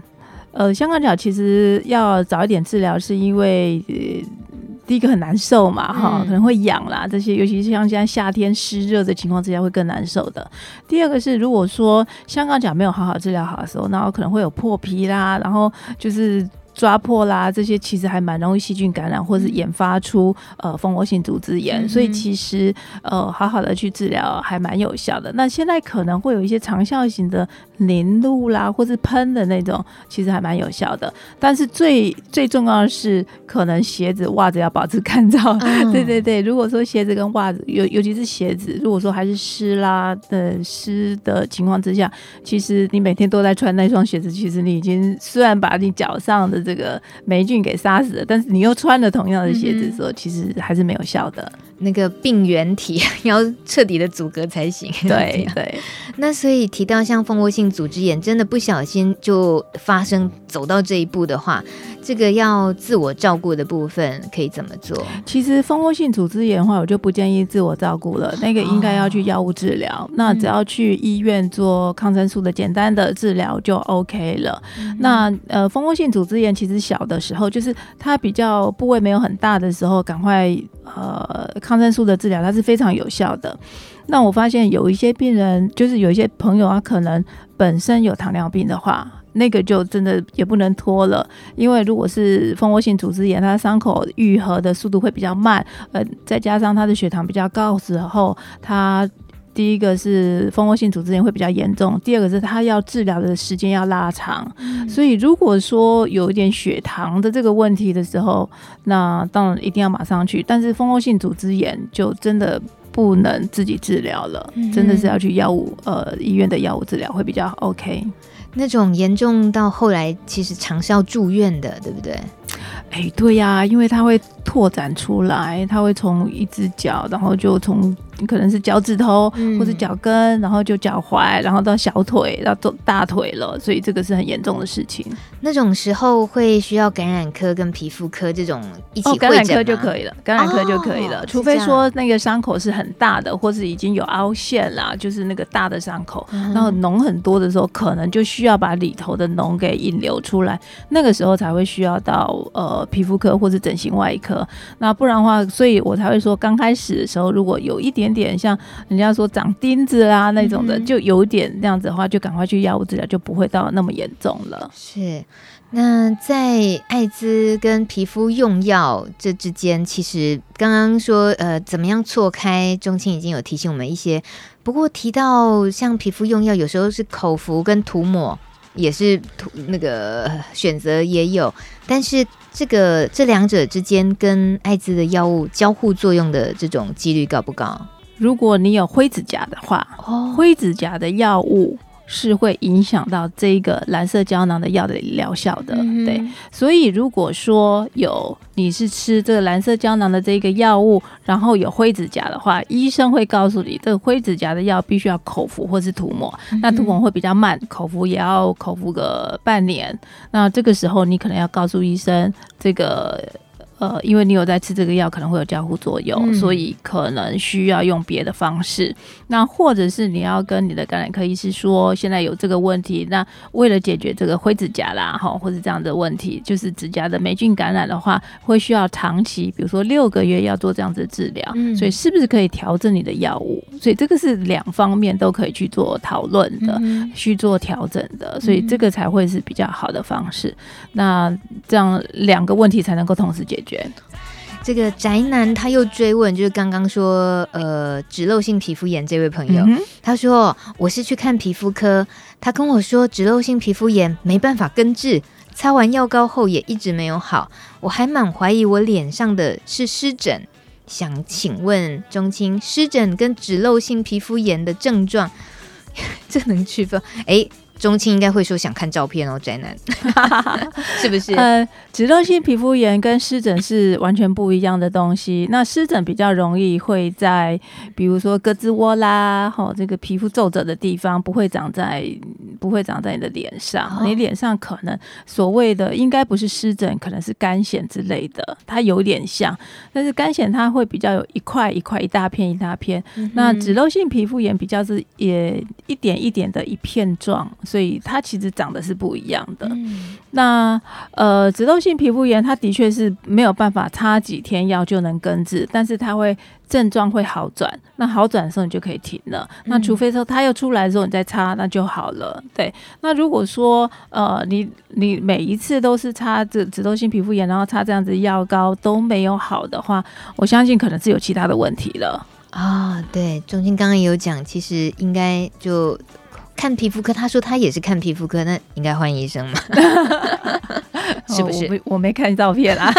呃，香港脚其实要早一点治疗，是因为。呃第一个很难受嘛，哈、嗯，可能会痒啦，这些尤其是像现在夏天湿热的情况之下会更难受的。第二个是，如果说香港脚没有好好治疗好的时候，那可能会有破皮啦，然后就是。抓破啦，这些其实还蛮容易细菌感染，或是研发出呃蜂窝性组织炎，嗯、所以其实呃好好的去治疗还蛮有效的。那现在可能会有一些长效型的凝露啦，或是喷的那种，其实还蛮有效的。但是最最重要的是，可能鞋子、袜子要保持干燥。嗯、对对对，如果说鞋子跟袜子，尤尤其是鞋子，如果说还是湿啦的湿的情况之下，其实你每天都在穿那双鞋子，其实你已经虽然把你脚上的这个霉菌给杀死了，但是你又穿了同样的鞋子的时候，嗯、其实还是没有效的。
那个病原体 要彻底的阻隔才行。
对 对。
那所以提到像蜂窝性组织炎，真的不小心就发生，走到这一步的话，这个要自我照顾的部分可以怎么做？
其实蜂窝性组织炎的话，我就不建议自我照顾了，那个应该要去药物治疗。哦、那只要去医院做抗生素的简单的治疗就 OK 了。嗯、那呃，蜂窝性组织炎其实小的时候，就是它比较部位没有很大的时候，赶快呃抗生素的治疗，它是非常有效的。那我发现有一些病人，就是有一些朋友啊，可能本身有糖尿病的话，那个就真的也不能拖了，因为如果是蜂窝性组织炎，它伤口愈合的速度会比较慢，呃，再加上他的血糖比较高时候，他第一个是蜂窝性组织炎会比较严重，第二个是它要治疗的时间要拉长，嗯、所以如果说有一点血糖的这个问题的时候，那当然一定要马上去，但是蜂窝性组织炎就真的。不能自己治疗了，真的是要去药物呃医院的药物治疗会比较 OK。
那种严重到后来其实常是要住院的，对不对？
哎、欸，对呀、啊，因为它会拓展出来，它会从一只脚，然后就从。可能是脚趾头，或者脚跟，嗯、然后就脚踝，然后到小腿，然后到大腿了，所以这个是很严重的事情。
那种时候会需要感染科跟皮肤科这种一起？
感染科就可以了，感染科就可以了，哦、除非说那个伤口是很大的，或是已经有凹陷啦，就是那个大的伤口，嗯、然后脓很多的时候，可能就需要把里头的脓给引流出来，那个时候才会需要到呃皮肤科或是整形外科。那不然的话，所以我才会说，刚开始的时候如果有一点。点像人家说长钉子啦那种的，嗯、就有点那样子的话，就赶快去药物治疗，就不会到那么严重了。
是，那在艾滋跟皮肤用药这之间，其实刚刚说呃怎么样错开，钟青已经有提醒我们一些。不过提到像皮肤用药，有时候是口服跟涂抹，也是涂那个选择也有，但是。这个这两者之间跟艾滋的药物交互作用的这种几率高不高？
如果你有灰指甲的话，哦，灰指甲的药物。是会影响到这个蓝色胶囊的药的疗效的，嗯、对。所以如果说有你是吃这个蓝色胶囊的这个药物，然后有灰指甲的话，医生会告诉你，这个灰指甲的药必须要口服或是涂抹。嗯、那涂抹会比较慢，口服也要口服个半年。那这个时候你可能要告诉医生这个。呃，因为你有在吃这个药，可能会有交互作用，嗯、所以可能需要用别的方式。那或者是你要跟你的感染科医师说，现在有这个问题。那为了解决这个灰指甲啦，哈，或者这样的问题，就是指甲的霉菌感染的话，会需要长期，比如说六个月要做这样子的治疗。嗯、所以是不是可以调整你的药物？所以这个是两方面都可以去做讨论的，嗯、去做调整的。所以这个才会是比较好的方式。那这样两个问题才能够同时解决。
这个宅男他又追问，就是刚刚说，呃，脂漏性皮肤炎这位朋友，嗯、他说我是去看皮肤科，他跟我说脂漏性皮肤炎没办法根治，擦完药膏后也一直没有好，我还蛮怀疑我脸上的是湿疹，想请问钟青，湿疹跟脂漏性皮肤炎的症状，这能区分？哎。钟青应该会说想看照片哦，宅男，是不是？
呃，脂漏性皮肤炎跟湿疹是完全不一样的东西。那湿疹比较容易会在，比如说胳肢窝啦，吼，这个皮肤皱褶的地方，不会长在不会长在你的脸上，
哦、
你脸上可能所谓的应该不是湿疹，可能是干癣之类的，它有点像，但是干癣它会比较有一块一块、一大片一大片，嗯、那脂漏性皮肤炎比较是也一点一点的一片状，所以它其实长得是不一样的。嗯、那呃，脂漏性皮肤炎它的确是没有办法擦几天药就能根治，但是它会。症状会好转，那好转的时候你就可以停了。那除非说它又出来的时候你再擦，那就好了。对，那如果说呃你你每一次都是擦这脂漏性皮肤炎，然后擦这样子药膏都没有好的话，我相信可能是有其他的问题了
啊、哦。对，中心刚刚也有讲，其实应该就看皮肤科。他说他也是看皮肤科，那应该换医生嘛？是不是？
哦、我没我没看照片啊。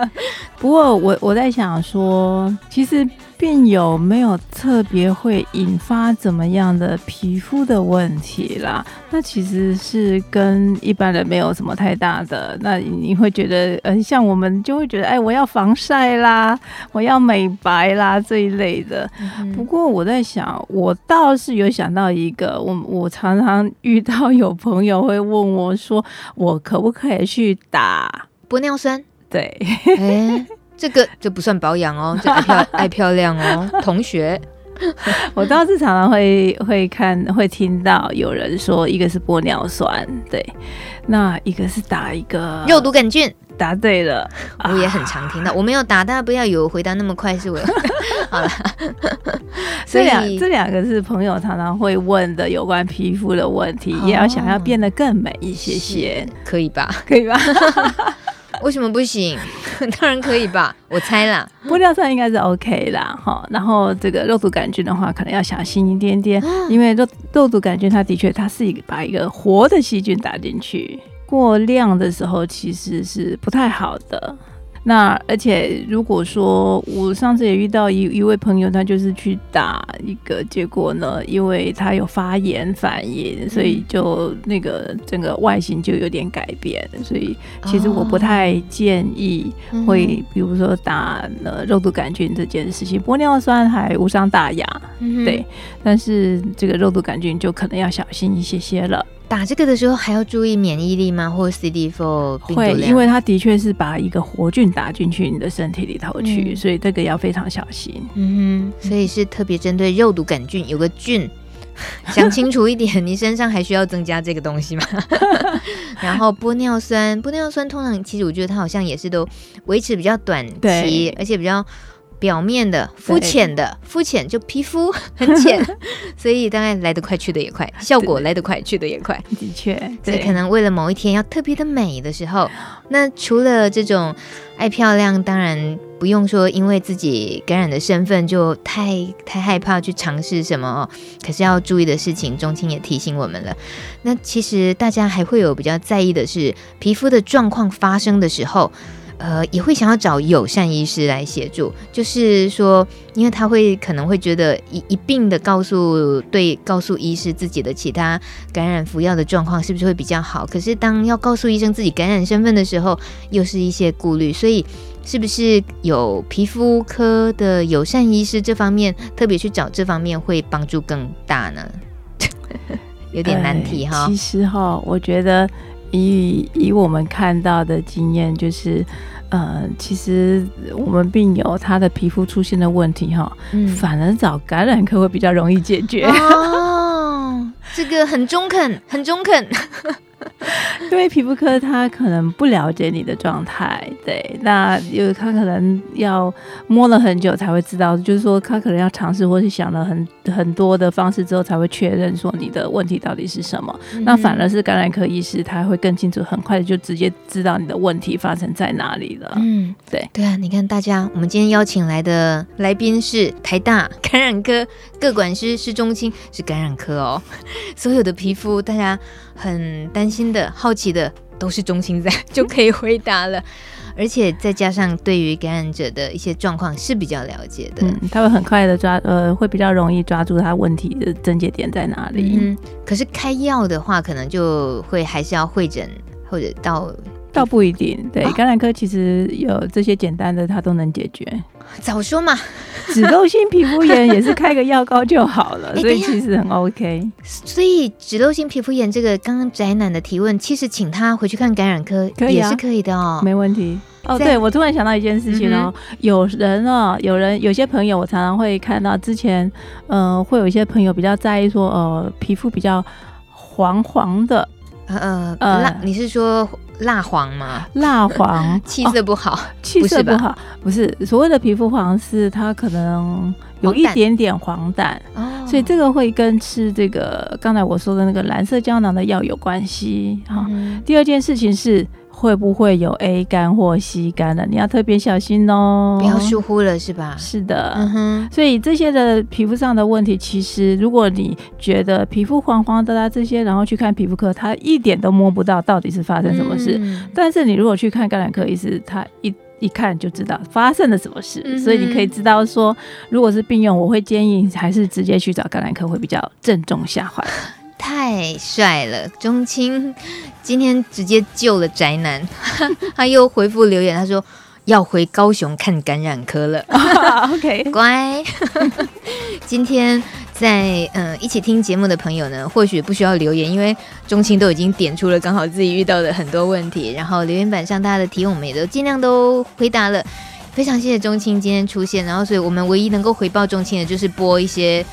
不过我我在想说，其实病友没有特别会引发怎么样的皮肤的问题啦。那其实是跟一般人没有什么太大的。那你会觉得，嗯、呃，像我们就会觉得，哎，我要防晒啦，我要美白啦这一类的。嗯、不过我在想，我倒是有想到一个，我我常常遇到有朋友会问我说，我可不可以去打
玻尿酸？
对，
哎，这个就不算保养哦，这爱漂爱漂亮哦，同学，
我倒是常常会会看会听到有人说，一个是玻尿酸，对，那一个是打一个
肉毒杆菌，
答对了，
我也很常听到，啊、我没有打，大家不要以为回答那么快是我，好了，
这两这两个是朋友常常会问的有关皮肤的问题，哦、也要想要变得更美一些些，
可以吧？
可以吧？
为什么不行？当然可以吧，我猜啦。
玻尿酸应该是 OK 啦，哈。然后这个肉毒杆菌的话，可能要小心一点点，因为肉肉毒杆菌它的确它是一个把一个活的细菌打进去，过量的时候其实是不太好的。那而且如果说我上次也遇到一一位朋友，他就是去打一个，结果呢，因为他有发炎反应，所以就那个整个外形就有点改变。所以其实我不太建议会，比如说打呃肉毒杆菌这件事情，玻尿酸还无伤大雅，对，但是这个肉毒杆菌就可能要小心一些些了。
打这个的时候还要注意免疫力吗？或者 CD4
会，因为它的确是把一个活菌打进去你的身体里头去，嗯、所以这个要非常小心。
嗯哼，所以是特别针对肉毒杆菌，有个菌，想清楚一点，你身上还需要增加这个东西吗？然后玻尿酸，玻尿酸通常其实我觉得它好像也是都维持比较短期，而且比较。表面的、肤浅的、肤浅就皮肤 很浅，所以大概来得快去得也快，效果来得快去得也快。
的确，
所以可能为了某一天要特别的美的时候，那除了这种爱漂亮，当然不用说，因为自己感染的身份就太太害怕去尝试什么哦。可是要注意的事情，中青也提醒我们了。那其实大家还会有比较在意的是，皮肤的状况发生的时候。呃，也会想要找友善医师来协助，就是说，因为他会可能会觉得一一并的告诉对告诉医师自己的其他感染服药的状况是不是会比较好？可是当要告诉医生自己感染身份的时候，又是一些顾虑，所以是不是有皮肤科的友善医师这方面特别去找这方面会帮助更大呢？有点难题哈。
其实哈，我觉得以以我们看到的经验就是。呃，其实我们病友他的皮肤出现的问题哈，嗯、反而找感染科会比较容易解决。
哦，这个很中肯，很中肯。
因为皮肤科他可能不了解你的状态，对，那有他可能要摸了很久才会知道，就是说他可能要尝试或是想了很很多的方式之后才会确认说你的问题到底是什么。嗯、那反而是感染科医师他会更清楚，很快的就直接知道你的问题发生在哪里了。嗯，对，
对啊，你看大家，我们今天邀请来的来宾是台大感染科各管师施中心，是感染科哦，所有的皮肤大家。很担心的、好奇的，都是中心在 就可以回答了，而且再加上对于感染者的一些状况是比较了解的，
嗯，他会很快的抓，呃，会比较容易抓住他问题的症结点在哪里。
嗯，可是开药的话，可能就会还是要会诊或者到
倒不一定，对，哦、橄榄科其实有这些简单的，它都能解决。
早说嘛，
脂漏性皮肤炎也是开个药膏就好了，所以其实很 OK。
所以脂漏性皮肤炎这个刚刚宅男的提问，其实请他回去看感染科也是可以的哦，
没问题。哦，对，我突然想到一件事情哦，嗯、有人哦，有人有些朋友，我常常会看到之前，呃，会有一些朋友比较在意说，呃，皮肤比较黄黄的，
呃呃，你是说蜡黄吗？
蜡黄，
气色不好，
气色不好，不是所谓的皮肤黄，是它可能有一点点黄疸，哦，所以这个会跟吃这个刚才我说的那个蓝色胶囊的药有关系。哈，第二件事情是。会不会有 A 肝或 C 肝的？你要特别小心哦，
不要疏忽了，是吧？
是的，嗯哼。所以这些的皮肤上的问题，其实如果你觉得皮肤黄黄的啦这些，然后去看皮肤科，他一点都摸不到到底是发生什么事。嗯、但是你如果去看感染科医师，他一一看就知道发生了什么事。嗯、所以你可以知道说，如果是病用，我会建议还是直接去找感染科会比较正中下怀。
太帅了，钟青今天直接救了宅男，他又回复留言，他说要回高雄看感染科了。
Oh, OK，
乖。今天在嗯、呃、一起听节目的朋友呢，或许不需要留言，因为钟青都已经点出了刚好自己遇到的很多问题，然后留言板上大家的提问我们也都尽量都回答了。非常谢谢钟青今天出现，然后所以我们唯一能够回报钟青的就是播一些。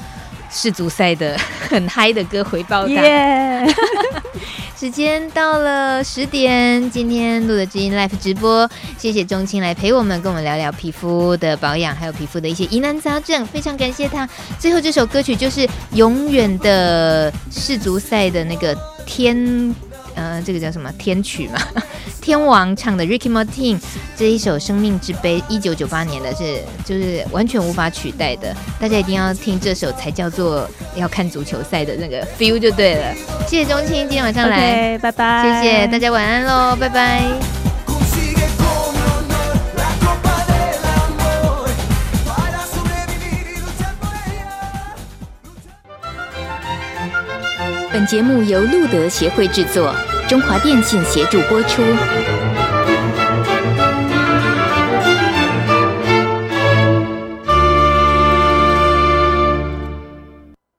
世足赛的 很嗨的歌回报他。Yeah 时间到了十点，今天录的知音 Live 直播，谢谢钟青来陪我们，跟我们聊聊皮肤的保养，还有皮肤的一些疑难杂症，非常感谢他。最后这首歌曲就是永远的世足赛的那个天。呃，这个叫什么天曲嘛？天王唱的 Ricky Martin 这一首《生命之杯》，一九九八年的是，就是完全无法取代的。大家一定要听这首，才叫做要看足球赛的那个 feel 就对了。谢谢钟青今天晚上来
，okay, 拜拜。
谢谢大家，晚安喽，拜拜。
本节目由路德协会制作。中华电信协助播出。